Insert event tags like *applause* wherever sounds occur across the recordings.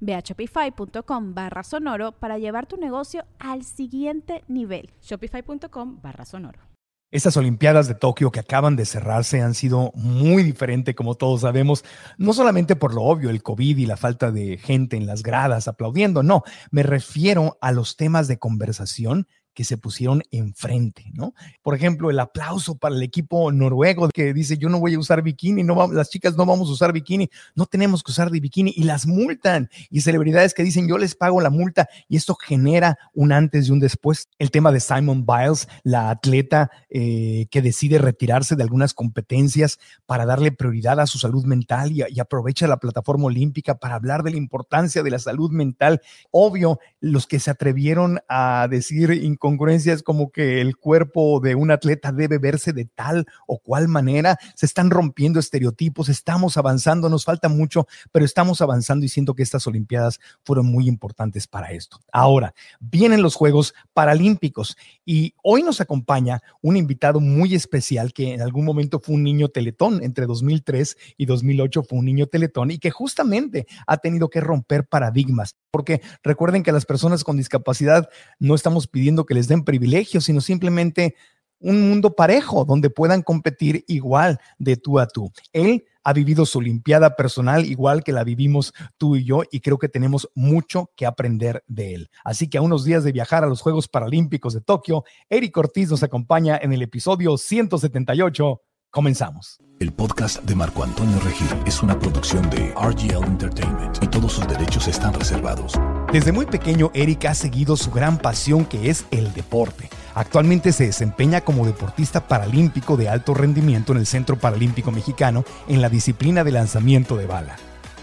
Ve a shopify.com barra sonoro para llevar tu negocio al siguiente nivel. Shopify.com barra sonoro. Estas Olimpiadas de Tokio que acaban de cerrarse han sido muy diferentes, como todos sabemos, no solamente por lo obvio, el COVID y la falta de gente en las gradas aplaudiendo, no, me refiero a los temas de conversación que se pusieron enfrente, ¿no? Por ejemplo, el aplauso para el equipo noruego que dice, yo no voy a usar bikini, no las chicas no vamos a usar bikini, no tenemos que usar de bikini y las multan. Y celebridades que dicen, yo les pago la multa y esto genera un antes y un después. El tema de Simon Biles, la atleta eh, que decide retirarse de algunas competencias para darle prioridad a su salud mental y, y aprovecha la plataforma olímpica para hablar de la importancia de la salud mental. Obvio, los que se atrevieron a decir congruencias como que el cuerpo de un atleta debe verse de tal o cual manera. Se están rompiendo estereotipos, estamos avanzando, nos falta mucho, pero estamos avanzando y siento que estas Olimpiadas fueron muy importantes para esto. Ahora, vienen los Juegos Paralímpicos y hoy nos acompaña un invitado muy especial que en algún momento fue un niño teletón, entre 2003 y 2008 fue un niño teletón y que justamente ha tenido que romper paradigmas, porque recuerden que las personas con discapacidad no estamos pidiendo que les den privilegios, sino simplemente un mundo parejo donde puedan competir igual de tú a tú. Él ha vivido su Olimpiada personal igual que la vivimos tú y yo y creo que tenemos mucho que aprender de él. Así que a unos días de viajar a los Juegos Paralímpicos de Tokio, Eric Ortiz nos acompaña en el episodio 178. Comenzamos. El podcast de Marco Antonio Regil es una producción de RGL Entertainment y todos sus derechos están reservados. Desde muy pequeño, Eric ha seguido su gran pasión que es el deporte. Actualmente se desempeña como deportista paralímpico de alto rendimiento en el Centro Paralímpico Mexicano en la disciplina de lanzamiento de bala.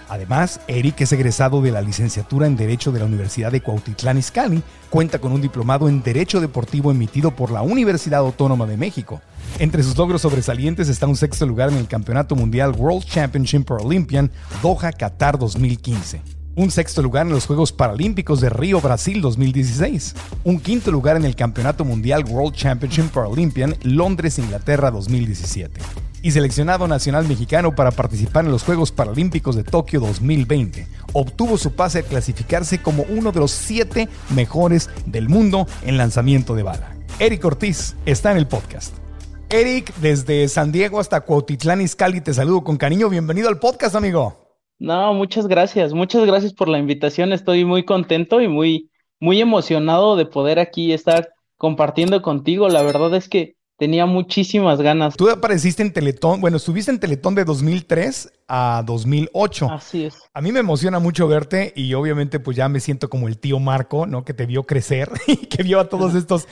Además, Eric es egresado de la licenciatura en Derecho de la Universidad de Cuautitlán Izcalli, cuenta con un diplomado en Derecho Deportivo emitido por la Universidad Autónoma de México. Entre sus logros sobresalientes está un sexto lugar en el Campeonato Mundial World Championship Paralympian Doha Qatar 2015. Un sexto lugar en los Juegos Paralímpicos de Río, Brasil 2016. Un quinto lugar en el Campeonato Mundial World Championship Paralympian Londres, Inglaterra 2017 y seleccionado nacional mexicano para participar en los Juegos Paralímpicos de Tokio 2020. Obtuvo su pase a clasificarse como uno de los siete mejores del mundo en lanzamiento de bala. Eric Ortiz está en el podcast. Eric, desde San Diego hasta Cuautitlán Izcalli, te saludo con cariño. Bienvenido al podcast, amigo. No, muchas gracias. Muchas gracias por la invitación. Estoy muy contento y muy, muy emocionado de poder aquí estar compartiendo contigo. La verdad es que tenía muchísimas ganas. Tú apareciste en Teletón, bueno, estuviste en Teletón de 2003 a 2008. Así es. A mí me emociona mucho verte y obviamente pues ya me siento como el tío Marco, ¿no? Que te vio crecer *laughs* y que vio a todos *laughs* estos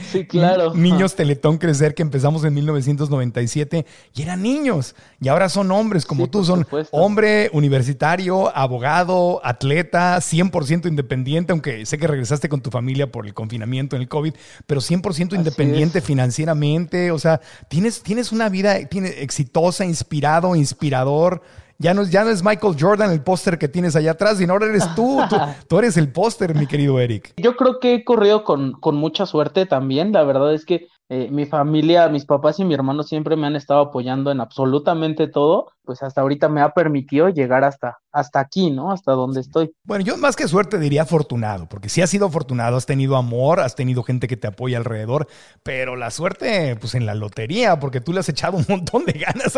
niños Teletón crecer que empezamos en 1997 y eran niños y ahora son hombres como tú, son hombre universitario, abogado, atleta, 100% independiente, aunque sé que regresaste con tu familia por el confinamiento en el COVID, pero 100% independiente financieramente, o sea, tienes, tienes una vida exitosa, inspirado, inspirador. Ya no, ya no es Michael Jordan el póster que tienes allá atrás, sino ahora eres tú. *laughs* tú, eres el póster, mi querido Eric. Yo creo que he corrido con, con mucha suerte también. La verdad es que eh, mi familia, mis papás y mi hermano siempre me han estado apoyando en absolutamente todo, pues hasta ahorita me ha permitido llegar hasta, hasta aquí, ¿no? Hasta donde estoy. Bueno, yo más que suerte diría afortunado, porque si has sido afortunado, has tenido amor, has tenido gente que te apoya alrededor, pero la suerte, pues en la lotería, porque tú le has echado un montón de ganas,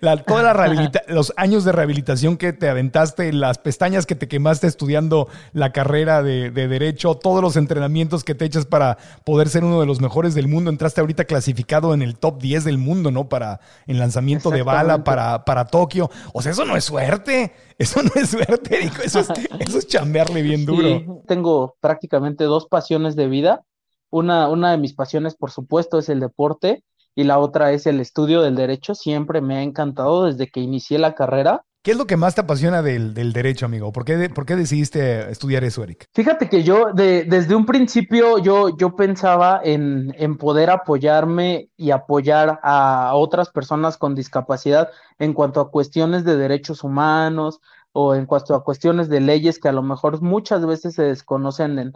la, toda la *laughs* rehabilita los años de rehabilitación que te aventaste, las pestañas que te quemaste estudiando la carrera de, de Derecho, todos los entrenamientos que te echas para poder ser uno de los mejores del mundo, entraste está ahorita clasificado en el top 10 del mundo, ¿no? Para el lanzamiento de bala para, para Tokio. O sea, eso no es suerte. Eso no es suerte, Eso es, *laughs* eso es chambearle bien duro. tengo prácticamente dos pasiones de vida. Una, una de mis pasiones, por supuesto, es el deporte y la otra es el estudio del derecho. Siempre me ha encantado desde que inicié la carrera ¿Qué es lo que más te apasiona del, derecho, amigo? ¿Por qué, ¿Por qué, decidiste estudiar eso, Eric? Fíjate que yo desde un principio yo, yo pensaba en, en, poder apoyarme y apoyar a otras personas con discapacidad en cuanto a cuestiones de derechos humanos o en cuanto a cuestiones de leyes que a lo mejor muchas veces se desconocen en,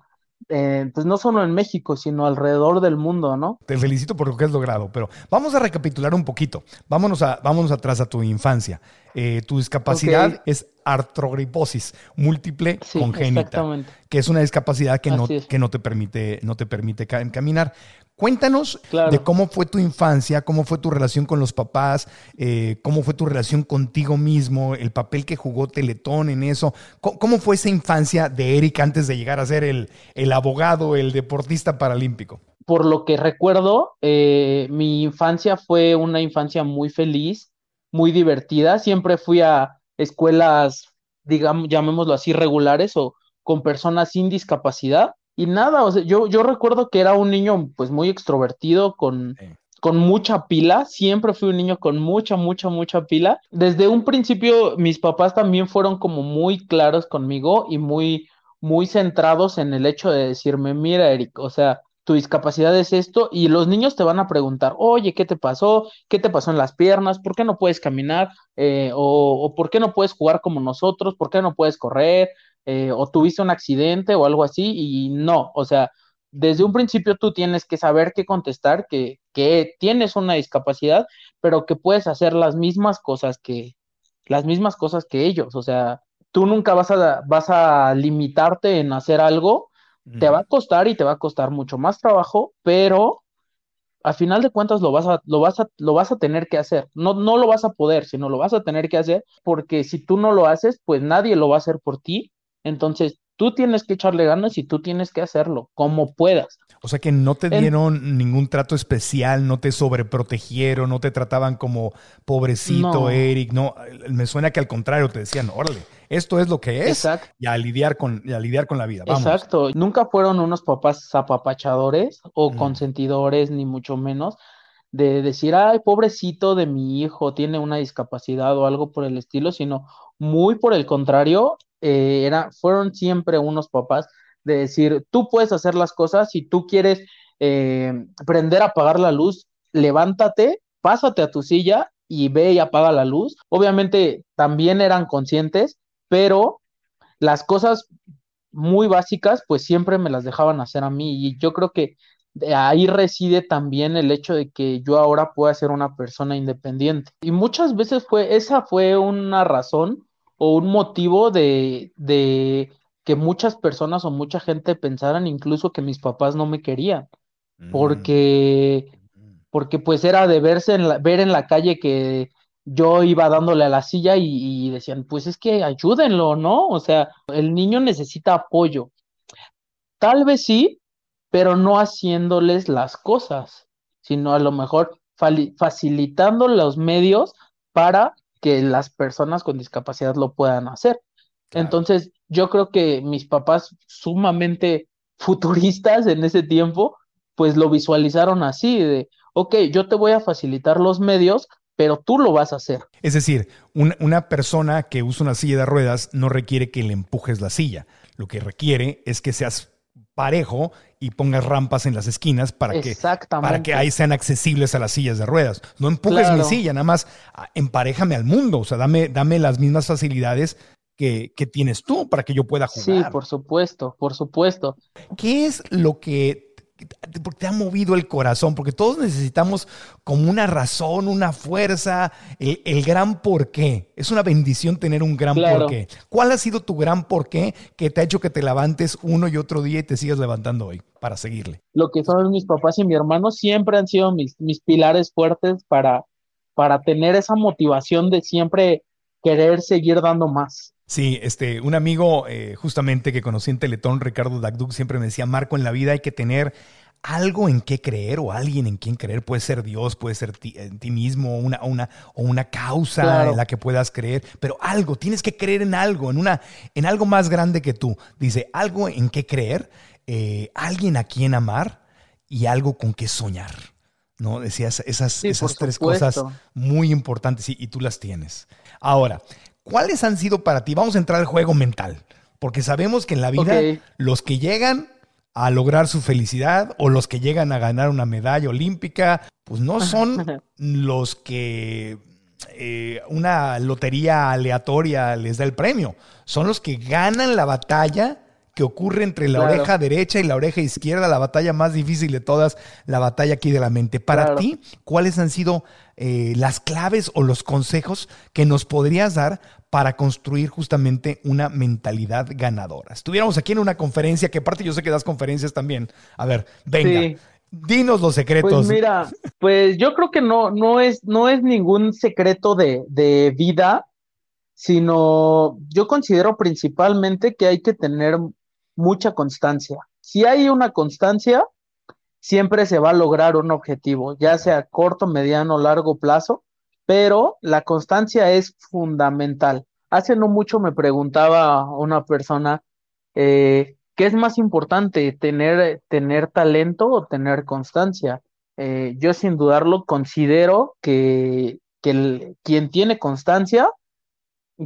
eh, pues no solo en México, sino alrededor del mundo, ¿no? Te felicito por lo que has logrado, pero vamos a recapitular un poquito. Vámonos, a, vámonos atrás a tu infancia. Eh, tu discapacidad es artrogriposis múltiple congénita, que es una discapacidad que, no, que no te permite, no te permite caminar. Cuéntanos de cómo fue tu infancia, cómo fue tu relación con los papás, eh, cómo fue tu relación contigo mismo, el papel que jugó Teletón en eso. ¿Cómo, fue esa infancia de Eric antes de llegar a ser el, el abogado, el deportista paralímpico? Por lo que recuerdo, eh, mi infancia fue una infancia muy feliz, muy divertida. Siempre fui a escuelas, digamos, llamémoslo así, regulares o con personas sin discapacidad y nada, o sea, yo, yo recuerdo que era un niño pues muy extrovertido, con, con mucha pila, siempre fui un niño con mucha, mucha, mucha pila. Desde un principio mis papás también fueron como muy claros conmigo y muy, muy centrados en el hecho de decirme, mira, Eric, o sea, tu discapacidad es esto y los niños te van a preguntar, oye, ¿qué te pasó? ¿Qué te pasó en las piernas? ¿Por qué no puedes caminar? Eh, o, o, por qué no puedes jugar como nosotros? ¿Por qué no puedes correr? Eh, o tuviste un accidente o algo así y no, o sea, desde un principio tú tienes que saber qué contestar, que, que tienes una discapacidad, pero que puedes hacer las mismas cosas que, las mismas cosas que ellos, o sea, tú nunca vas a, vas a limitarte en hacer algo, te va a costar y te va a costar mucho más trabajo, pero al final de cuentas lo vas a, lo vas a, lo vas a tener que hacer. No, no lo vas a poder, sino lo vas a tener que hacer, porque si tú no lo haces, pues nadie lo va a hacer por ti entonces, tú tienes que echarle ganas y tú tienes que hacerlo como puedas. O sea que no te dieron ningún trato especial, no te sobreprotegieron, no te trataban como pobrecito Eric, no, me suena que al contrario te decían, órale, esto es lo que es y a lidiar con, a lidiar con la vida. Exacto, nunca fueron unos papás apapachadores o consentidores, ni mucho menos, de decir, ay, pobrecito de mi hijo, tiene una discapacidad o algo por el estilo, sino muy por el contrario, eh, era, fueron siempre unos papás de decir, tú puedes hacer las cosas, si tú quieres eh, prender, apagar la luz, levántate, pásate a tu silla y ve y apaga la luz. Obviamente también eran conscientes, pero las cosas muy básicas, pues siempre me las dejaban hacer a mí y yo creo que ahí reside también el hecho de que yo ahora pueda ser una persona independiente. Y muchas veces fue, esa fue una razón o un motivo de, de que muchas personas o mucha gente pensaran incluso que mis papás no me querían, mm. porque, porque pues era de verse en la, ver en la calle que yo iba dándole a la silla y, y, decían, pues es que ayúdenlo, ¿no? O sea, el niño necesita apoyo. Tal vez sí, pero no haciéndoles las cosas, sino a lo mejor facilitando los medios para que las personas con discapacidad lo puedan hacer. Entonces, yo creo que mis papás sumamente *laughs* futuristas en ese tiempo, pues lo visualizaron así, de, ok, yo te voy a facilitar los medios, pero tú lo vas a hacer. Es decir, una persona que usa una silla de ruedas no requiere que le empujes la silla, lo que requiere es que seas parejo y pongas rampas en las esquinas para que, para que ahí sean accesibles a las sillas de ruedas. No empujes mi silla, nada más ah, emparejame al mundo, o sea, dame, dame las mismas facilidades que, que, tienes tú para que yo pueda jugar. Sí, por supuesto, por supuesto. ¿Qué es lo que porque te ha movido el corazón, porque todos necesitamos como una razón, una fuerza, el, gran porqué. Es una bendición tener un gran porqué. ¿Cuál ha sido tu gran porqué que te ha hecho que te levantes uno y otro día y te sigas levantando hoy para seguirle? Lo que son mis papás y mi hermano siempre han sido mis, mis pilares fuertes para, para tener esa motivación de siempre querer seguir dando más. Sí, este, un amigo eh, justamente que conocí en Teletón, Ricardo Dagduc, siempre me decía, Marco, en la vida hay que tener algo en qué creer o alguien en quien creer. Puede ser Dios, puede ser ti, en ti mismo, una, una, o una causa Claro. en la que puedas creer, pero algo, tienes que creer en algo, en, una, en algo más grande que tú. Dice, algo en qué creer, eh, alguien a quien amar y algo con qué soñar. ¿No? Decías esas, Sí, esas tres cosas muy importantes y, y tú las tienes. Ahora, ¿cuáles han sido para ti? Vamos a entrar al juego mental, porque sabemos que en la vida los que llegan a lograr su felicidad o los que llegan a ganar una medalla olímpica, pues no son *laughs* los que eh, una lotería aleatoria les da el premio, son los que ganan la batalla que ocurre entre la Claro. oreja derecha y la oreja izquierda, la batalla más difícil de todas, la batalla aquí de la mente. Para Claro. ti, ¿cuáles han sido eh, las claves o los consejos que nos podrías dar para construir justamente una mentalidad ganadora? Estuviéramos aquí en una conferencia, que aparte yo sé que das conferencias también. A ver, venga, Sí. dinos los secretos. Pues mira, pues yo creo que no, no es, no es ningún secreto de, de vida, sino yo considero principalmente que hay que tener mucha constancia. Si hay una constancia, siempre se va a lograr un objetivo, ya sea corto, mediano, largo plazo, pero la constancia es fundamental. Hace no mucho me preguntaba una persona, eh, ¿qué es más importante, tener, tener talento o tener constancia? Eh, yo sin dudarlo considero que, que el- quien tiene constancia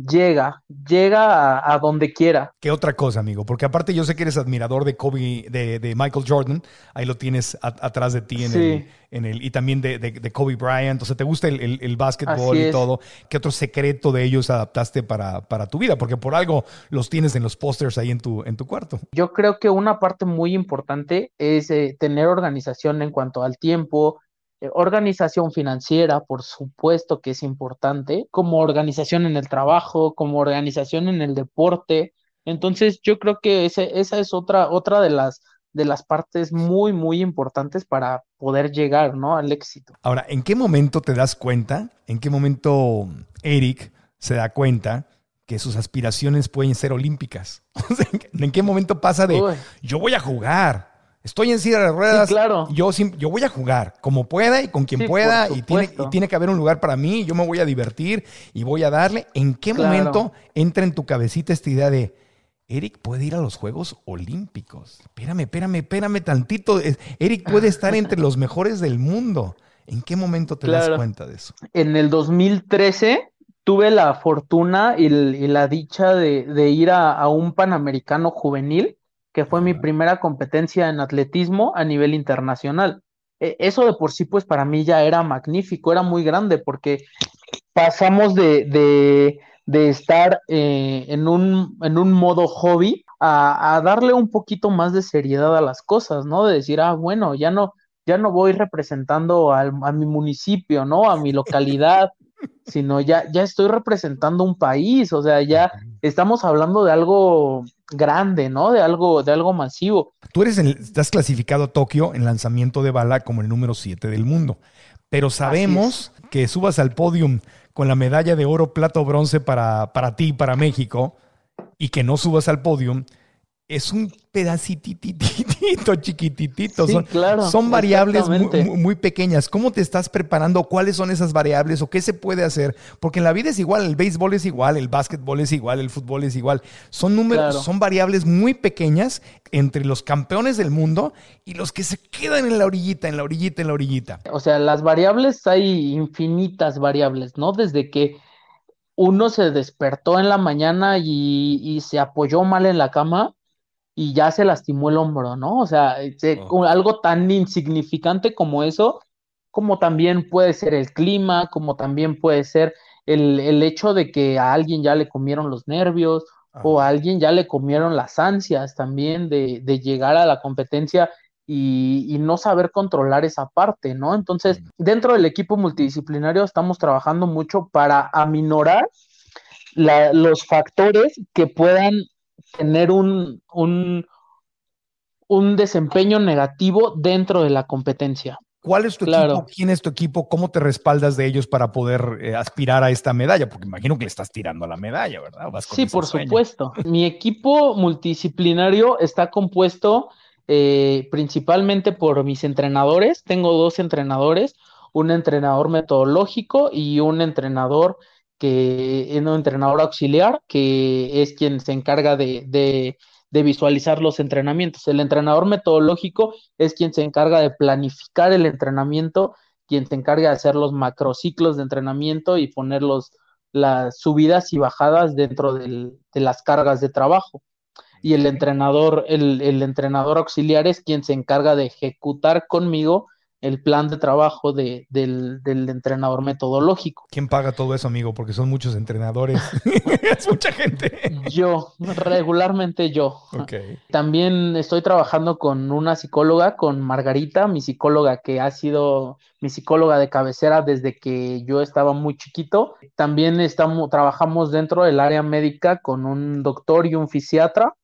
llega, llega a, a donde quiera. ¿Qué otra cosa, amigo? Porque aparte yo sé que eres admirador de Kobe, de, de Michael Jordan, ahí lo tienes a- atrás de ti en, Sí. el, en el, y también de, de- de Kobe Bryant, o sea, te gusta el, el, el básquetbol y todo. ¿Qué otro secreto de ellos adaptaste para, para tu vida? Porque por algo los tienes en los pósters ahí en tu, en tu cuarto. Yo creo que una parte muy importante es eh, tener organización en cuanto al tiempo, organización financiera, por supuesto que es importante, como organización en el trabajo, como organización en el deporte. Entonces, yo creo que ese, esa es otra, otra de las, de las partes muy, muy importantes para poder llegar, ¿no? al éxito. Ahora, ¿en qué momento te das cuenta? ¿En qué momento Eric se da cuenta que sus aspiraciones pueden ser olímpicas? *laughs* ¿En qué momento pasa de Uy. yo voy a jugar? Estoy en silla de ruedas. Sí, claro. yo, voy a jugar como pueda y con quien Sí, pueda. Y tiene, y supuesto. tiene que haber un lugar para mí. Yo me voy a divertir y voy a darle. ¿En qué Claro. momento entra en tu cabecita esta idea de Eric puede ir a los Juegos Olímpicos? Espérame, espérame, espérame tantito. Eric puede estar entre los mejores del mundo. ¿En qué momento te das cuenta de eso? En el 2013 tuve la fortuna y, la dicha de, de ir a, a un Panamericano juvenil, que fue mi primera competencia en atletismo a nivel internacional. E- Eso de por sí, pues para mí ya era magnífico, era muy grande, porque pasamos de, de, de estar eh, en un, en un modo hobby a, a darle un poquito más de seriedad a las cosas, ¿no? De decir, ah, bueno, ya no, ya no voy representando al- a mi municipio, ¿no? A mi *laughs* localidad, sino ya, ya estoy representando un país, o sea, ya estamos hablando de algo grande, ¿no? De algo, de algo masivo. Tú eres el- estás clasificado a Tokio en lanzamiento de bala como el número 7 del mundo. Pero sabemos que subas al podium con la medalla de oro, plata o bronce para, para ti, para México, y que no subas al podium, es un pedacitititito chiquititito. Sí, son, claro, son variables muy, exactamente. muy- muy pequeñas. ¿Cómo te estás preparando? ¿Cuáles son esas variables o qué se puede hacer? Porque en la vida es igual, el béisbol es igual, el básquetbol es igual, el fútbol es igual. Son números, Claro. son variables muy pequeñas entre los campeones del mundo y los que se quedan en la orillita, en la orillita, en la orillita. O sea, las variables hay infinitas variables, ¿no? Desde que uno se despertó en la mañana y, y se apoyó mal en la cama y ya se lastimó el hombro, ¿no? O sea, se- Oh. algo tan insignificante como eso, como también puede ser el clima, como también puede ser el, el hecho de que a alguien ya le comieron los nervios o a alguien ya le comieron las ansias también de, de llegar a la competencia y, y no saber controlar esa parte, ¿no? Entonces, dentro del equipo multidisciplinario estamos trabajando mucho para aminorar la- los factores que puedan tener un, un, un desempeño negativo dentro de la competencia. ¿Cuál es tu Claro. equipo? ¿Quién es tu equipo? ¿Cómo te respaldas de ellos para poder eh, aspirar a esta medalla? Porque imagino que le estás tirando a la medalla, ¿verdad? Vas con Sí, por sueño. supuesto. Mi equipo multidisciplinario está compuesto eh, principalmente por mis entrenadores. Tengo dos entrenadores, un entrenador metodológico y un entrenador que es un entrenador auxiliar, que es quien se encarga de, de, de, visualizar los entrenamientos. El entrenador metodológico es quien se encarga de planificar el entrenamiento, quien se encarga de hacer los macrociclos de entrenamiento y poner los, las subidas y bajadas dentro del, de las cargas de trabajo. Y el entrenador, el, el entrenador auxiliar es quien se encarga de ejecutar conmigo el plan de trabajo de, del, del, entrenador metodológico. ¿Quién paga todo eso, amigo? Porque son muchos entrenadores. *laughs* es mucha gente. Yo, regularmente yo. Okay. También estoy trabajando con una psicóloga, con Margarita, mi psicóloga que ha sido mi psicóloga de cabecera desde que yo estaba muy chiquito. También estamos, trabajamos dentro del área médica con un doctor y un fisiatra,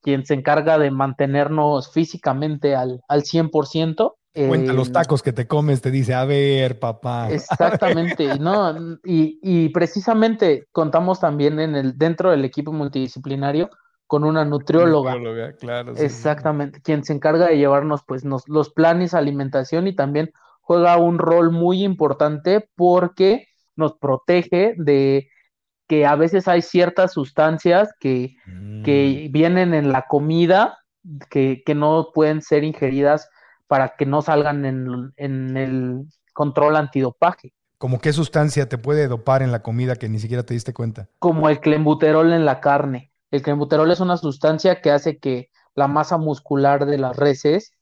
quien se encarga de mantenernos físicamente al, al 100%. Cuenta los tacos que te comes, te dice, a ver, papá. *laughs* Exactamente, ¿no? Y, y, precisamente contamos también en el, dentro del equipo multidisciplinario con una nutrióloga. nutrióloga claro, sí, Exactamente, sí. quien se encarga de llevarnos pues nos, los planes de alimentación y también juega un rol muy importante porque nos protege de que a veces hay ciertas sustancias que, mm. que vienen en la comida que, que no pueden ser ingeridas para que no salgan en, en, el control antidopaje. ¿Como qué sustancia te puede dopar en la comida que ni siquiera te diste cuenta? Como el clenbuterol en la carne. El clenbuterol es una sustancia que hace que la masa muscular de las reses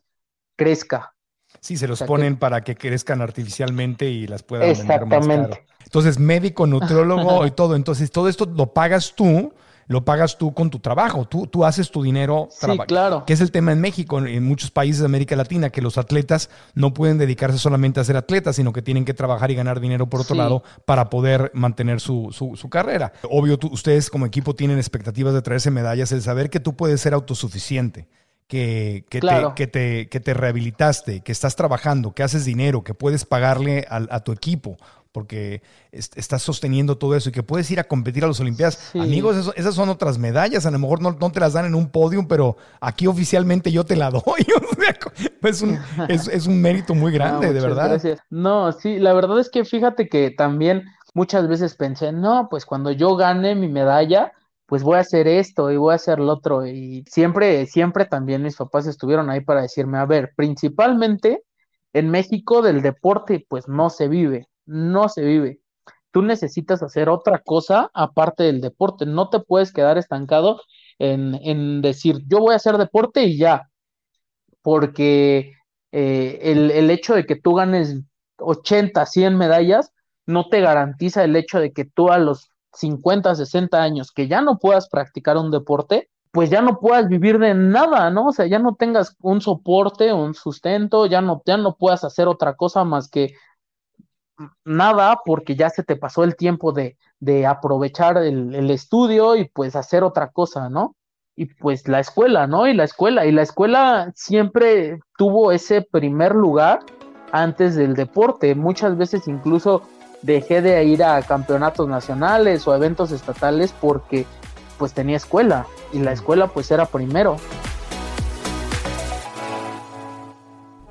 crezca. Sí, se los o sea ponen que... para que crezcan artificialmente y las puedan Exactamente. vender más caro. Entonces, médico, nutriólogo *laughs* y todo. Entonces, todo esto lo pagas tú lo pagas tú con tu trabajo. Tú, tú haces tu dinero. Sí, claro. Que es el tema en México, en, en, muchos países de América Latina, que los atletas no pueden dedicarse solamente a ser atletas, sino que tienen que trabajar y ganar dinero por otro sí. lado para poder mantener su, su, su carrera. Obvio, tú, ustedes como equipo tienen expectativas de traerse medallas, el saber que tú puedes ser autosuficiente. Que, que, claro. te, que, te, que, te, rehabilitaste, que estás trabajando, que haces dinero, que puedes pagarle a, a tu equipo porque est estás sosteniendo todo eso y que puedes ir a competir a las Olimpiadas. Sí. Amigos, eso, esas son otras medallas, a lo mejor no, no, te las dan en un podium, pero aquí oficialmente yo te la *laughs* doy. es, un, es, es, un mérito muy *laughs* grande, no, de verdad. Gracias. No, sí, la verdad es que fíjate que también muchas veces pensé, no, pues cuando yo gane mi medalla, pues voy a hacer esto y voy a hacer lo otro. Y siempre, siempre también mis papás estuvieron ahí para decirme, a ver, principalmente en México del deporte, pues no se vive no se vive. Tú necesitas hacer otra cosa aparte del deporte. No te puedes quedar estancado en, en decir, yo voy a hacer deporte y ya. Porque eh, el, el, hecho de que tú ganes 80, 100 medallas no te garantiza el hecho de que tú a los 50, 60 años que ya no puedas practicar un deporte, pues ya no puedas vivir de nada, ¿no? O sea, ya no tengas un soporte, un sustento, ya no, ya no puedas hacer otra cosa más que nada porque ya se te pasó el tiempo de, de aprovechar el, el, estudio y pues hacer otra cosa, ¿no? Y pues la escuela, ¿no? Y la escuela, y la escuela siempre tuvo ese primer lugar antes del deporte. Muchas veces incluso dejé de ir a campeonatos nacionales o eventos estatales porque pues tenía escuela y la escuela pues era primero.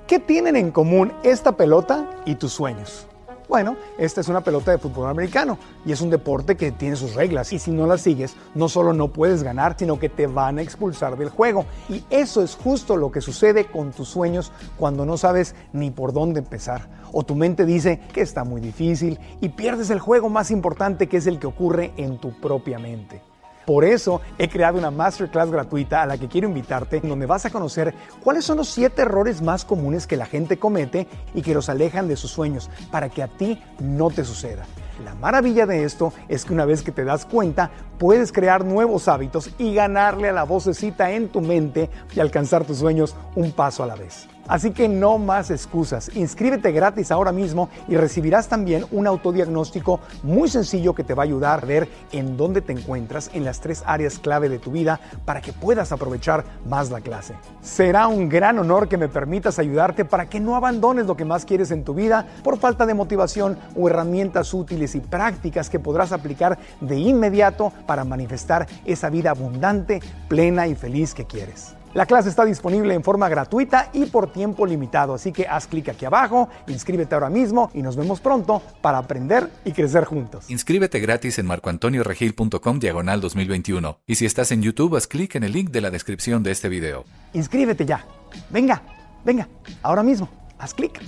¿Qué tienen en común esta pelota y tus sueños? Bueno, esta es una pelota de fútbol americano y es un deporte que tiene sus reglas y si no las sigues, no solo no puedes ganar, sino que te van a expulsar del juego. Y eso es justo lo que sucede con tus sueños cuando no sabes ni por dónde empezar. O tu mente dice que está muy difícil y pierdes el juego más importante que es el que ocurre en tu propia mente. Por eso he creado una masterclass gratuita a la que quiero invitarte, donde vas a conocer cuáles son los 7 errores más comunes que la gente comete y que los alejan de sus sueños, para que a ti no te suceda. La maravilla de esto es que una vez que te das cuenta, puedes crear nuevos hábitos y ganarle a la vocecita en tu mente y alcanzar tus sueños un paso a la vez. Así que no más excusas. Inscríbete gratis ahora mismo y recibirás también un autodiagnóstico muy sencillo que te va a ayudar a ver en dónde te encuentras en las tres áreas clave de tu vida para que puedas aprovechar más la clase. Será un gran honor que me permitas ayudarte para que no abandones lo que más quieres en tu vida por falta de motivación o herramientas útiles y prácticas que podrás aplicar de inmediato para manifestar esa vida abundante, plena y feliz que quieres. La clase está disponible en forma gratuita y por tiempo limitado, así que haz clic aquí abajo, inscríbete ahora mismo y nos vemos pronto para aprender y crecer juntos. Inscríbete gratis en marcoantonioregil.com diagonal 2021 y si estás en YouTube haz clic en el link de la descripción de este video. Inscríbete ya. Venga, venga, ahora mismo, haz clic,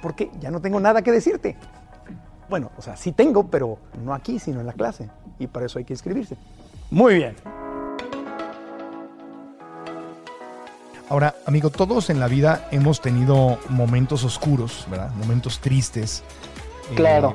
porque ya no tengo nada que decirte. Bueno, o sea, sí tengo, pero no aquí, sino en la clase, y para eso hay que inscribirse. Muy bien. Ahora, amigo, todos en la vida hemos tenido momentos oscuros, ¿verdad? Momentos tristes. eh, Claro.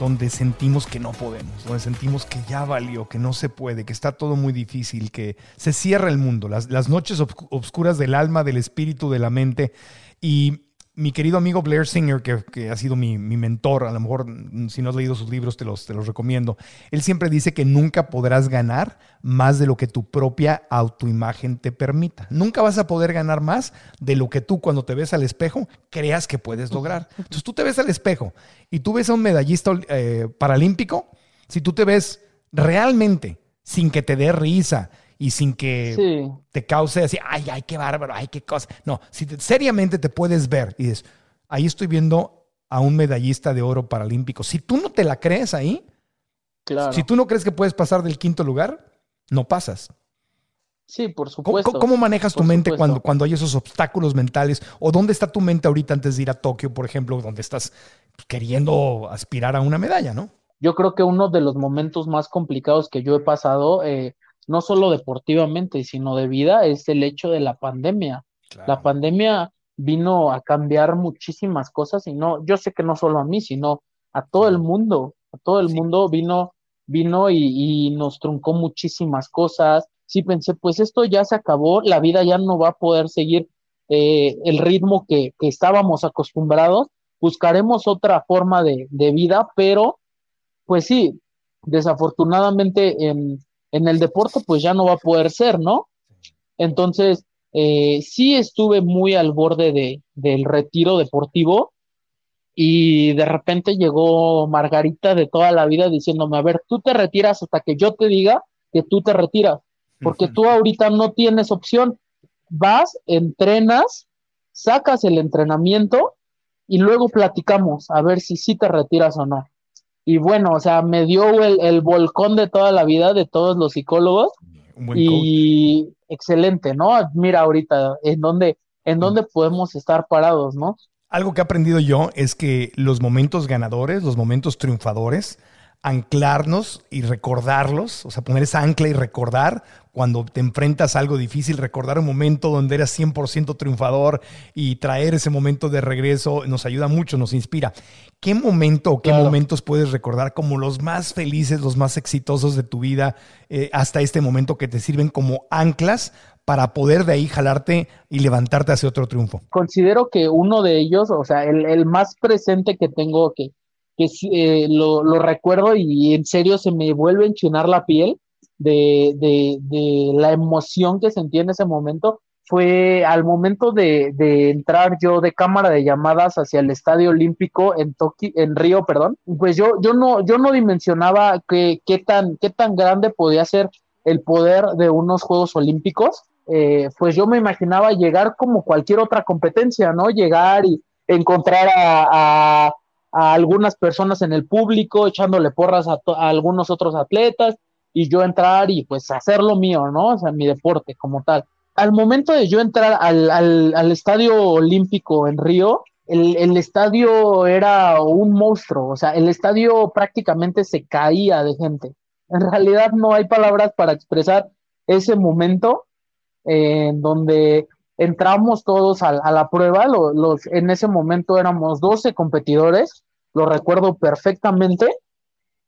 donde sentimos que no podemos, donde sentimos que ya valió, que no se puede, que está todo muy difícil, que se cierra el mundo, las, las noches obscuras del alma, del espíritu, de la mente. Y mi querido amigo Blair Singer, que, que ha sido mi, mi mentor, a lo mejor mm, si no has leído sus libros te los, te los recomiendo, él siempre dice que nunca podrás ganar más de lo que tu propia autoimagen te permita. Nunca vas a poder ganar más de lo que tú cuando te ves al espejo creas que puedes lograr. Entonces tú te ves al espejo y tú ves a un medallista eh, paralímpico, si tú te ves realmente sin que te dé risa y sin que Sí. te cause así, ay, ay, qué bárbaro, ay, qué cosa. No, si te- seriamente te puedes ver y dices, ahí estoy viendo a un medallista de oro paralímpico. Si tú no te la crees ahí, Claro. si tú no crees que puedes pasar del quinto lugar, no pasas. Sí, por ¿Cómo, supuesto. cómo- cómo manejas tu Por mente supuesto. cuando, cuando hay esos obstáculos mentales? ¿O dónde está tu mente ahorita antes de ir a Tokio, por ejemplo, donde estás queriendo aspirar a una medalla, ¿no? Yo creo que uno de los momentos más complicados que yo he pasado, eh, no solo deportivamente, sino de vida, es el hecho de la pandemia. La pandemia vino a cambiar muchísimas cosas y no, yo sé que no solo a mí, sino a todo el mundo, a todo el Sí. mundo vino, vino y, y nos truncó muchísimas cosas. Sí pensé, pues esto ya se acabó, la vida ya no va a poder seguir eh, el ritmo que, que estábamos acostumbrados, buscaremos otra forma de, de vida, pero pues sí, desafortunadamente en, en el deporte pues ya no va a poder ser, ¿no? Entonces, eh, sí estuve muy al borde de, del retiro deportivo y de repente llegó Margarita de toda la vida diciéndome, a ver, tú te retiras hasta que yo te diga que tú te retiras, porque tú ahorita no tienes opción, vas, entrenas, sacas el entrenamiento y luego platicamos a ver si sí te retiras o no. Y bueno, o sea, me dio el, el volcón de toda la vida de todos los psicólogos Un buen coach. y excelente, ¿no? Mira ahorita en dónde, en dónde podemos estar parados, ¿no? Algo que he aprendido yo es que los momentos ganadores, los momentos triunfadores, anclarnos y recordarlos, o sea, poner esa ancla y recordar cuando te enfrentas a algo difícil, recordar un momento donde eras 100% triunfador y traer ese momento de regreso nos ayuda mucho, nos inspira. ¿Qué momento o qué Claro. momentos puedes recordar como los más felices, los más exitosos de tu vida eh, hasta este momento que te sirven como anclas para poder de ahí jalarte y levantarte hacia otro triunfo? Considero que uno de ellos, o sea, el, el más presente que tengo, que, que eh, lo, lo recuerdo y en serio se me vuelve a enchinar la piel de, de, la emoción que sentí en ese momento, fue al momento de, de entrar yo de cámara de llamadas hacia el Estadio Olímpico en Tokio, en Río, perdón, pues yo, yo no, yo no dimensionaba que, qué tan, qué tan grande podía ser el poder de unos Juegos Olímpicos. Eh, pues yo me imaginaba llegar como cualquier otra competencia, ¿no? Llegar y encontrar a, a algunas personas en el público echándole porras a, algunos otros atletas y yo entrar y pues hacer lo mío, ¿no? O sea, mi deporte como tal. Al momento de yo entrar al, al, al estadio olímpico en Río, el, el estadio era un monstruo, o sea, el estadio prácticamente se caía de gente. En realidad no hay palabras para expresar ese momento eh, en donde entramos todos a, a la prueba, lo- los, en ese momento éramos 12 competidores, lo recuerdo perfectamente,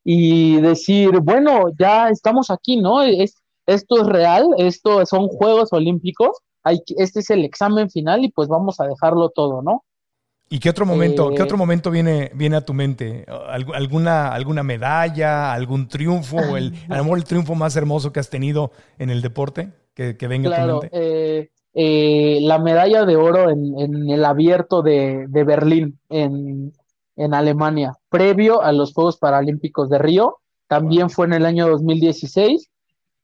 y decir, bueno, ya estamos aquí, ¿no? Es, esto es real, esto son Juegos Olímpicos, hay, que- este es el examen final y pues vamos a dejarlo todo, ¿no? ¿Y qué otro momento, Eh, qué otro momento viene, viene a tu mente? ¿Algu- ¿Alguna, alguna medalla, algún triunfo o el, a lo mejor el triunfo más hermoso que has tenido en el deporte que, que venga a tu mente? eh, eh, la medalla de oro en, en el abierto de, de Berlín, en, en Alemania, previo a los Juegos Paralímpicos de Río, también fue en el año 2016.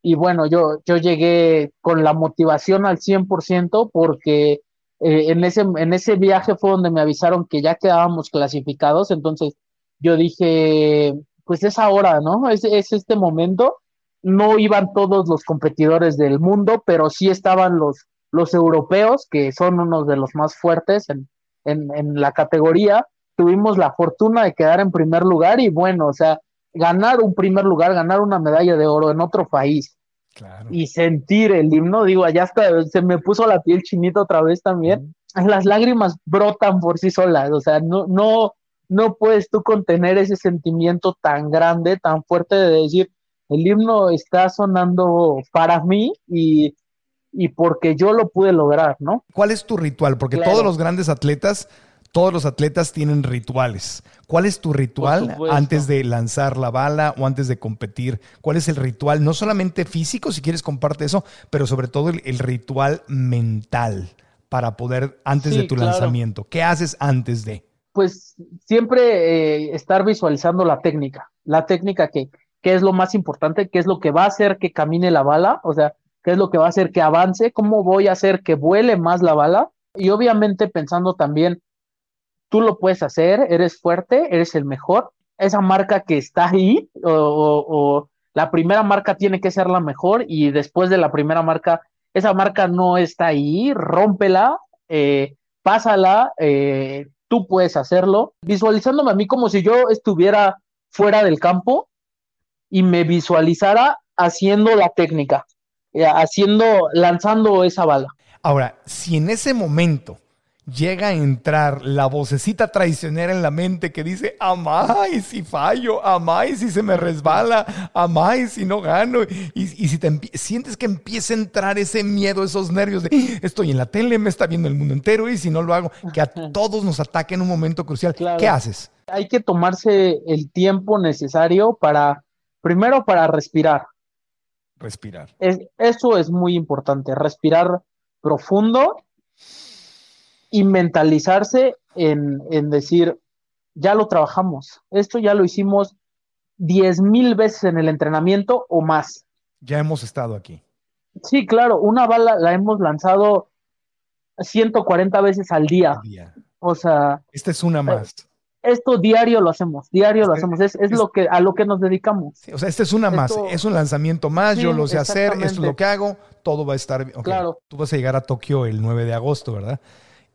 y bueno, yo, yo llegué con la motivación al 100% porque eh, en, ese, en ese viaje fue donde me avisaron que ya quedábamos clasificados, entonces yo dije, pues es ahora, ¿no? Es, es este momento. No iban todos los competidores del mundo, pero sí estaban los, los europeos, que son unos de los más fuertes en, en, en la categoría. Tuvimos la fortuna de quedar en primer lugar y bueno, o sea, ganar un primer lugar, ganar una medalla de oro en otro país claro. y sentir el himno, digo, allá hasta se me puso la piel chinita otra vez también. Las lágrimas brotan por sí solas, o sea, no, no, no puedes tú contener ese sentimiento tan grande, tan fuerte de decir, el himno está sonando para mí y, y porque yo lo pude lograr, ¿no? ¿Cuál es tu ritual? Porque claro. todos los grandes atletas, todos los atletas tienen rituales. ¿Cuál es tu ritual antes de lanzar la bala o antes de competir? ¿Cuál es el ritual? No solamente físico, si quieres comparte eso, pero sobre todo el, el ritual mental para poder, antes sí, de tu claro. lanzamiento. ¿Qué haces antes de? pues siempre eh, estar visualizando la técnica, la técnica que, que es lo más importante, qué es lo que va a hacer que camine la bala, o sea, qué es lo que va a hacer que avance, cómo voy a hacer que vuele más la bala y obviamente pensando también, tú lo puedes hacer, eres fuerte, eres el mejor, esa marca que está ahí o, la primera marca tiene que ser la mejor y después de la primera marca, esa marca no está ahí, rómpela, eh, pásala, eh, tú puedes hacerlo, visualizándome a mí como si yo estuviera fuera del campo y me visualizara haciendo la técnica, eh, haciendo, lanzando esa bala. Ahora, si en ese momento llega a entrar la vocecita traicionera en la mente que dice, amay si fallo, amay si se me resbala, amay si no gano. Y, y si te sientes que empieza a entrar ese miedo, esos nervios de, estoy en la tele, me está viendo el mundo entero y si no lo hago, que a todos nos ataque en un momento crucial, claro. ¿qué haces? Hay que tomarse el tiempo necesario para, primero para respirar. Respirar. Es, eso es muy importante, respirar profundo y mentalizarse en, en, decir, ya lo trabajamos, esto ya lo hicimos diez mil veces en el entrenamiento o más. Ya hemos estado aquí. Sí, claro, una bala la hemos lanzado 140 veces al día. Al día. O sea. Esta es una más. Esto diario lo hacemos, diario este, lo hacemos, es, es, es, lo que, a lo que nos dedicamos. Sí, o sea, esta es una esto, más, es un lanzamiento más, sí, yo lo sé hacer, esto es lo que hago, todo va a estar bien. Okay. Claro. Tú vas a llegar a Tokio el 9 de agosto, ¿verdad?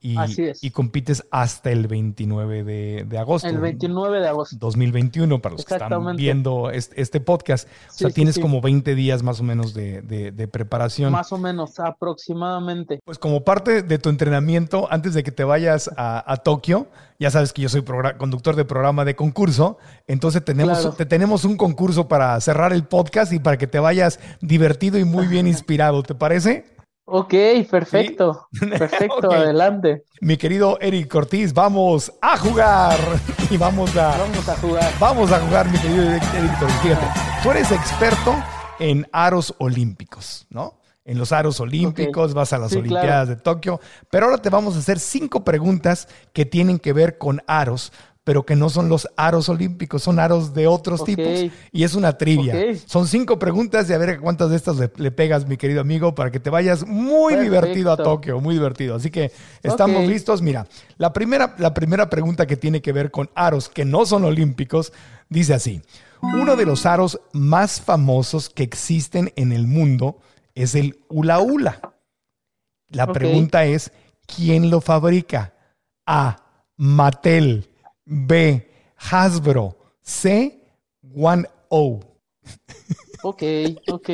Y, y, compites hasta el 29 de, de, agosto. El 29 de agosto. 2021, para los que están viendo este, este podcast. O sea, sí, tienes sí, como 20 días más o menos de, de, de, preparación. Más o menos, aproximadamente. Pues como parte de tu entrenamiento, antes de que te vayas a, a Tokio, ya sabes que yo soy conductor de programa de concurso, entonces tenemos, claro. te tenemos un concurso para cerrar el podcast y para que te vayas divertido y muy bien *laughs* inspirado, ¿te parece? Ok, perfecto. ¿Sí? *laughs* Perfecto, okay. adelante. Mi querido Eric Ortiz, vamos a jugar. *laughs* Y vamos a. Vamos a jugar. Vamos a jugar, mi querido Eric Ortiz. Fíjate, tú eres experto en aros olímpicos, ¿no? En los aros olímpicos, okay. vas a las sí, Olimpiadas claro. de Tokio. Pero ahora te vamos a hacer cinco preguntas que tienen que ver con aros pero que no son los aros olímpicos, son aros de otros okay. tipos. Y es una trivia. Okay. Son cinco preguntas y a ver cuántas de estas le, le, pegas, mi querido amigo, para que te vayas muy Perfecto. divertido a Tokio, muy divertido. Así que estamos okay. listos. Mira, la primera, la primera pregunta que tiene que ver con aros que no son olímpicos, dice así. Uno de los aros más famosos que existen en el mundo es el hula hula. La pregunta es, ¿quién lo fabrica? A. Mattel. B. Hasbro. C. One O. Ok, ok.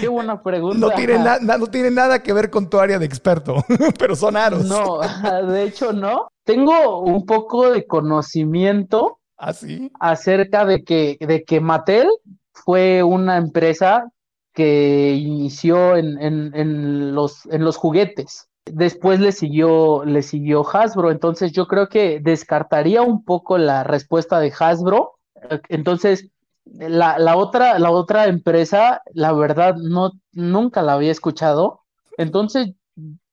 Qué buena pregunta. No tiene, na, no tiene, nada que ver con tu área de experto, *laughs* pero son aros. No, *laughs* de hecho no. Tengo un poco de conocimiento ¿Ah, sí? acerca de que, de que Mattel fue una empresa que inició en, en, en, los, en los juguetes. Después le siguió, le siguió Hasbro, entonces yo creo que descartaría un poco la respuesta de Hasbro. Entonces, la, la, otra, la otra empresa, la verdad, no, nunca la había escuchado. Entonces,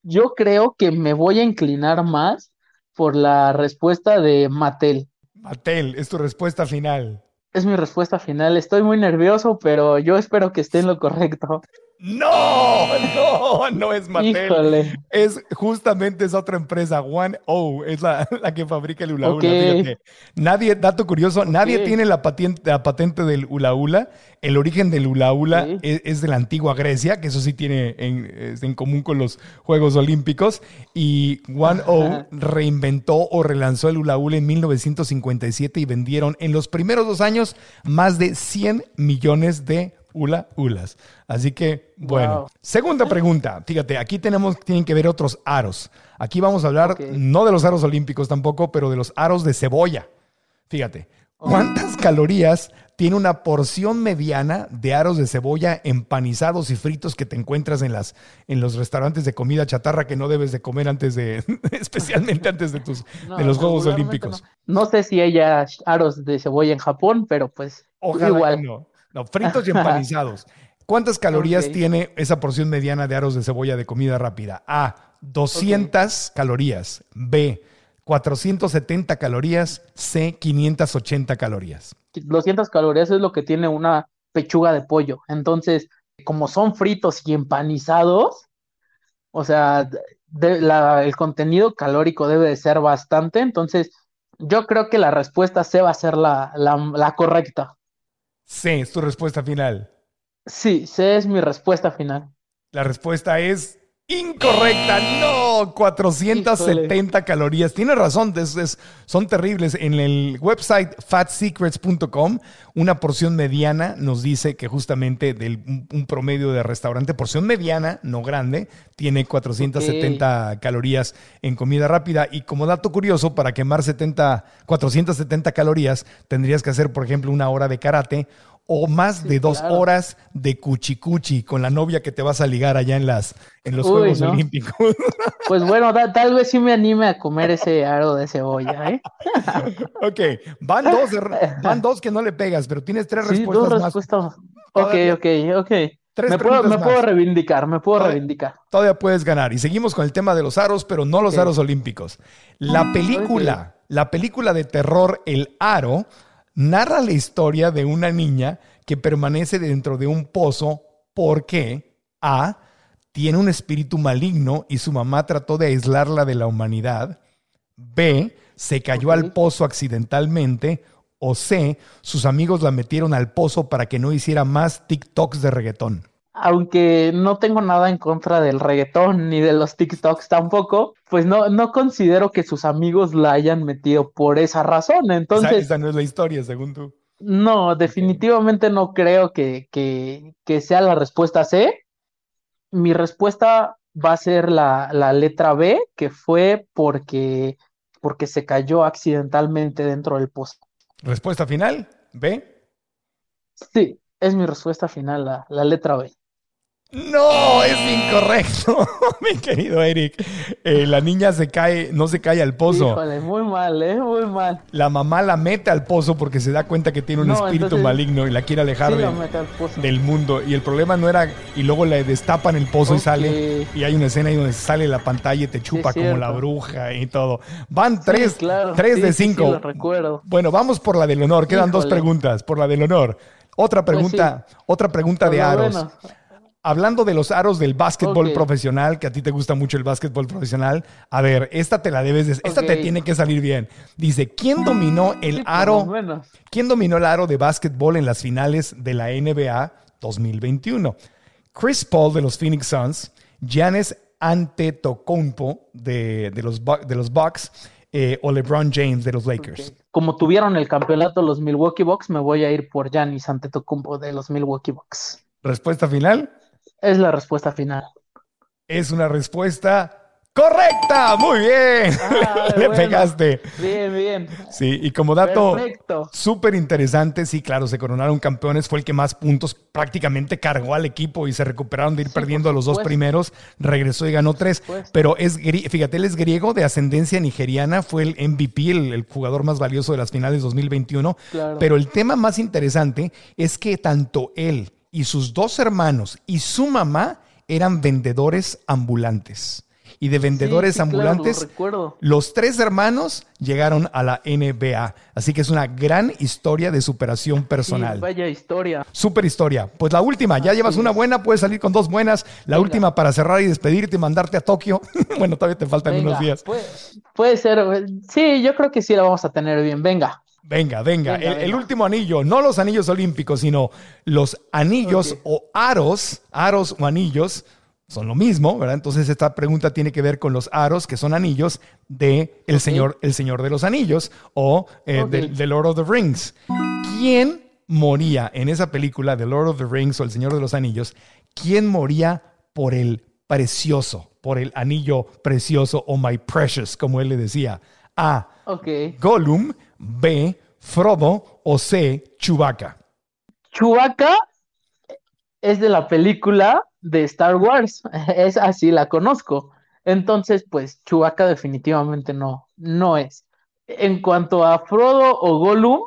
yo creo que me voy a inclinar más por la respuesta de Mattel. Mattel, es tu respuesta final. Es mi respuesta final. Estoy muy nervioso, pero yo espero que esté en lo correcto. *laughs* No, no, no es Mattel. Híjole. Es justamente es otra empresa, One O, es la, la que fabrica el hula hula. Ok. fíjate. Nadie, dato curioso, nadie tiene la patente, la patente del hula hula. El origen del hula hula Ok. es, es de la antigua Grecia, que eso sí tiene en, es en común con los Juegos Olímpicos. Y One O reinventó o relanzó el hula hula en 1957 y vendieron en los primeros dos años más de 100 millones de hula hulas. Así que, bueno. Wow. Segunda pregunta. Fíjate, aquí tenemos, tienen que ver otros aros. Aquí vamos a hablar no de los aros olímpicos tampoco, pero de los aros de cebolla. Fíjate, ¿cuántas calorías tiene una porción mediana de aros de cebolla empanizados y fritos que te encuentras en, las, en los restaurantes de comida chatarra que no debes de comer antes de, *laughs* especialmente antes de, tus, No, de los Juegos Olímpicos? No. No sé si haya aros de cebolla en Japón, pero pues Ojalá igual. que no. No, fritos y empanizados. ¿Cuántas calorías tiene esa porción mediana de aros de cebolla de comida rápida? A, 200 calorías. B, 470 calorías. C, 580 calorías. 200 calorías es lo que tiene una pechuga de pollo. Entonces, como son fritos y empanizados, o sea, de- la- el contenido calórico debe de ser bastante. Entonces, yo creo que la respuesta C va a ser la, la, la correcta. C, es tu respuesta final. Sí, C es mi respuesta final. La respuesta es incorrecta. No, 470 calorías. Tienes razón, es- es- son terribles. En el website fatsecrets.com, una porción mediana nos dice que justamente del, un, un promedio de restaurante, porción mediana, no grande, tiene 470 calorías en comida rápida. Y como dato curioso, para quemar 70, 470 calorías, tendrías que hacer, por ejemplo, una hora de karate o más Sí, de dos claro. horas de cuchicuchi con la novia que te vas a ligar allá en las en los Uy, Juegos no. Olímpicos. *laughs* Pues bueno, tal vez sí me anime a comer ese aro de cebolla, ¿eh? *laughs* ok, van dos, van dos que no le pegas, pero tienes tres Sí, respuestas dos más. respuestas. Ok, ok, ok. Tres Me puedo, me puedo reivindicar, me puedo Todavía- reivindicar. Todavía puedes ganar. Y seguimos con el tema de los aros, pero no los aros olímpicos. La película, la película de terror El Aro, narra la historia de una niña que permanece dentro de un pozo porque A. tiene un espíritu maligno y su mamá trató de aislarla de la humanidad. B. Se cayó al pozo accidentalmente. O C. Sus amigos la metieron al pozo para que no hiciera más TikToks de reggaetón. Aunque no tengo nada en contra del reggaetón ni de los TikToks tampoco, pues no, no considero que sus amigos la hayan metido por esa razón. Entonces, esa no es la historia, según tú. no, definitivamente no creo que, que, que sea la respuesta C. Mi respuesta va a ser la, la letra B, que fue porque, porque se cayó accidentalmente dentro del pozo. Respuesta final, B. Sí, es mi respuesta final, la, la letra B. No, es incorrecto, *laughs* mi querido Eric. Eh, la niña se cae, no se cae al pozo. Híjole, muy mal, ¿eh? Muy mal. La mamá la mete al pozo porque se da cuenta que tiene un No, espíritu entonces- maligno y la quiere alejar Sí, de- del mundo. Y el problema no era, y luego le destapan el pozo y sale. Y hay una escena ahí donde sale la pantalla y te chupa como la bruja y todo. Van Sí, tres, claro. tres de cinco. lo recuerdo. Bueno, vamos por la del honor. Quedan dos preguntas. Por la del honor. Otra Pues pregunta, otra pregunta de Pero aros. bueno, Hablando de los aros del básquetbol profesional, que a ti te gusta mucho el básquetbol profesional, a ver, esta te la debes, de- esta te tiene que salir bien. Dice, ¿quién dominó el sí, por aro? ¿Quién dominó el aro de básquetbol en las finales de la NBA 2021? Chris Paul de los Phoenix Suns, Giannis Antetokounmpo de, de los, de los Bucks eh, o LeBron James de los Lakers. Como tuvieron el campeonato los Milwaukee Bucks, me voy a ir por Giannis Antetokounmpo de los Milwaukee Bucks. Respuesta final. Es la respuesta final. Es una respuesta correcta. Muy bien. Ah, *laughs* Le bueno. pegaste. Bien, bien. Sí, y como dato súper interesante, sí, claro, se coronaron campeones, fue el que más puntos prácticamente cargó al equipo y se recuperaron de ir Sí, perdiendo a los dos primeros, regresó y ganó tres. Pero es, fíjate, él es griego de ascendencia nigeriana, fue el MVP, el, el jugador más valioso de las finales 2021. Claro. Pero el tema más interesante es que tanto él y sus dos hermanos y su mamá eran vendedores ambulantes. y de vendedores Sí, sí, claro, ambulantes. lo. Los tres hermanos llegaron a la NBA. Así que es una gran historia de superación personal. Sí, vaya historia. Super historia. Pues la última, ya llevas una buena, puedes salir con dos buenas. La Venga. última para cerrar y despedirte y mandarte a Tokio. *laughs* bueno, todavía te faltan Venga, unos días. Puede, puede ser. Sí, yo creo que sí la vamos a tener bien. Venga. Venga, venga. Venga, el, último anillo, no los anillos olímpicos, sino los anillos o aros, aros o anillos, son lo mismo, ¿verdad? Entonces esta pregunta tiene que ver con los aros, que son anillos de el, señor, el Señor de los Anillos o eh, de, de Lord of the Rings. ¿Quién moría en esa película de Lord of the Rings o El Señor de los Anillos? ¿Quién moría por el precioso, por el anillo precioso o my precious, como él le decía? A. Gollum, B. Frodo o C. Chewbacca. Chewbacca es de la película de Star Wars. *laughs* Es así, la conozco. Entonces, pues, Chewbacca definitivamente no, no es. En cuanto a Frodo o Gollum,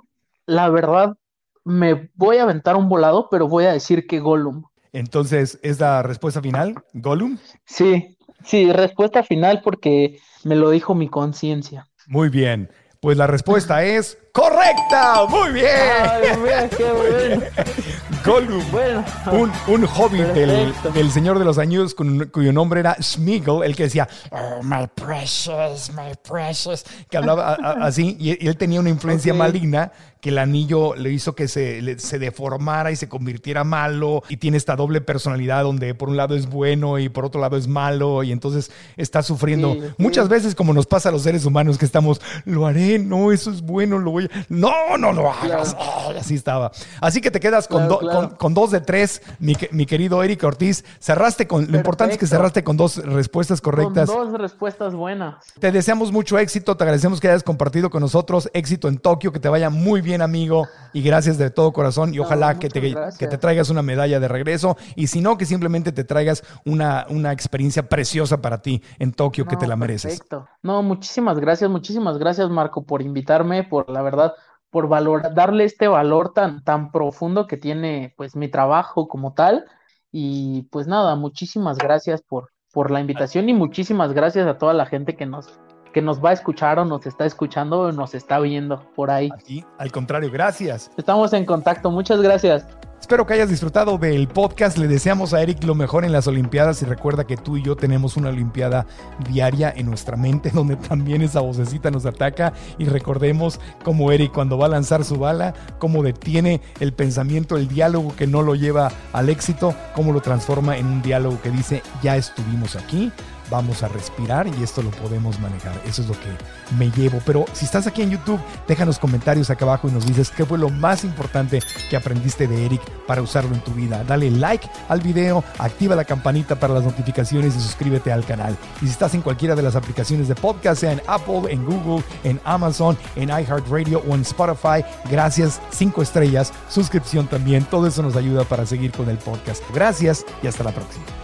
la verdad, me voy a aventar un volado, pero voy a decir que Gollum. Entonces, ¿es la respuesta final? ¿Gollum? Sí, sí, respuesta final porque me lo dijo mi conciencia. Muy bien. Pues la respuesta es correcta. Muy bien. Ay, mira, qué bueno. Gollum. Bueno, Un, un hobbit del, Señor de los Anillos cuyo nombre era Smeagol, el que decía, "Oh, my precious, my precious, que hablaba así, y, él tenía una influencia maligna que el anillo le hizo que se, se deformara y se convirtiera malo, y tiene esta doble personalidad donde por un lado es bueno y por otro lado es malo, y entonces está sufriendo Sí, sí. muchas veces como nos pasa a los seres humanos que estamos, lo haré, no, eso es bueno, lo voy a... No, no lo hagas. Ay, así estaba. Así que te quedas con, Claro, do- claro. con, con dos de tres, mi, que- mi querido Eric Ortiz. Cerraste con, lo importante es que cerraste con dos respuestas correctas. con dos respuestas buenas. Te deseamos mucho éxito, te agradecemos que hayas compartido con nosotros. Éxito en Tokio, que te vaya muy bien, amigo. Y gracias de todo corazón. Y No, ojalá que te, gracias. que te traigas una medalla de regreso. Y si no, que simplemente te traigas una, una experiencia preciosa para ti en Tokio, que te la mereces. Perfecto. No, muchísimas gracias, muchísimas gracias, Marco, por invitarme, por la verdad, por valorar, darle este valor tan, tan profundo que tiene, pues, mi trabajo como tal. Y pues nada, muchísimas gracias por, por la invitación y muchísimas gracias a toda la gente que nos, que nos va a escuchar o nos está escuchando o nos está viendo por ahí. Al contrario, gracias. Estamos en contacto, muchas gracias. Espero que hayas disfrutado del podcast. Le deseamos a Eric lo mejor en las Olimpiadas y recuerda que tú y yo tenemos una Olimpiada diaria en nuestra mente *laughs* donde también esa vocecita nos ataca y recordemos cómo Eric cuando va a lanzar su bala, cómo detiene el pensamiento, el diálogo que no lo lleva al éxito, cómo lo transforma en un diálogo que dice ya estuvimos aquí. Vamos a respirar y esto lo podemos manejar. Eso es lo que me llevo. Pero si estás aquí en YouTube, déjanos comentarios acá abajo y nos dices qué fue lo más importante que aprendiste de Eric para usarlo en tu vida. Dale like al video, activa la campanita para las notificaciones y suscríbete al canal. Y si estás en cualquiera de las aplicaciones de podcast, sea en Apple, en Google, en Amazon, en iHeartRadio o en Spotify, gracias, cinco estrellas, suscripción también. Todo eso nos ayuda para seguir con el podcast. Gracias y hasta la próxima.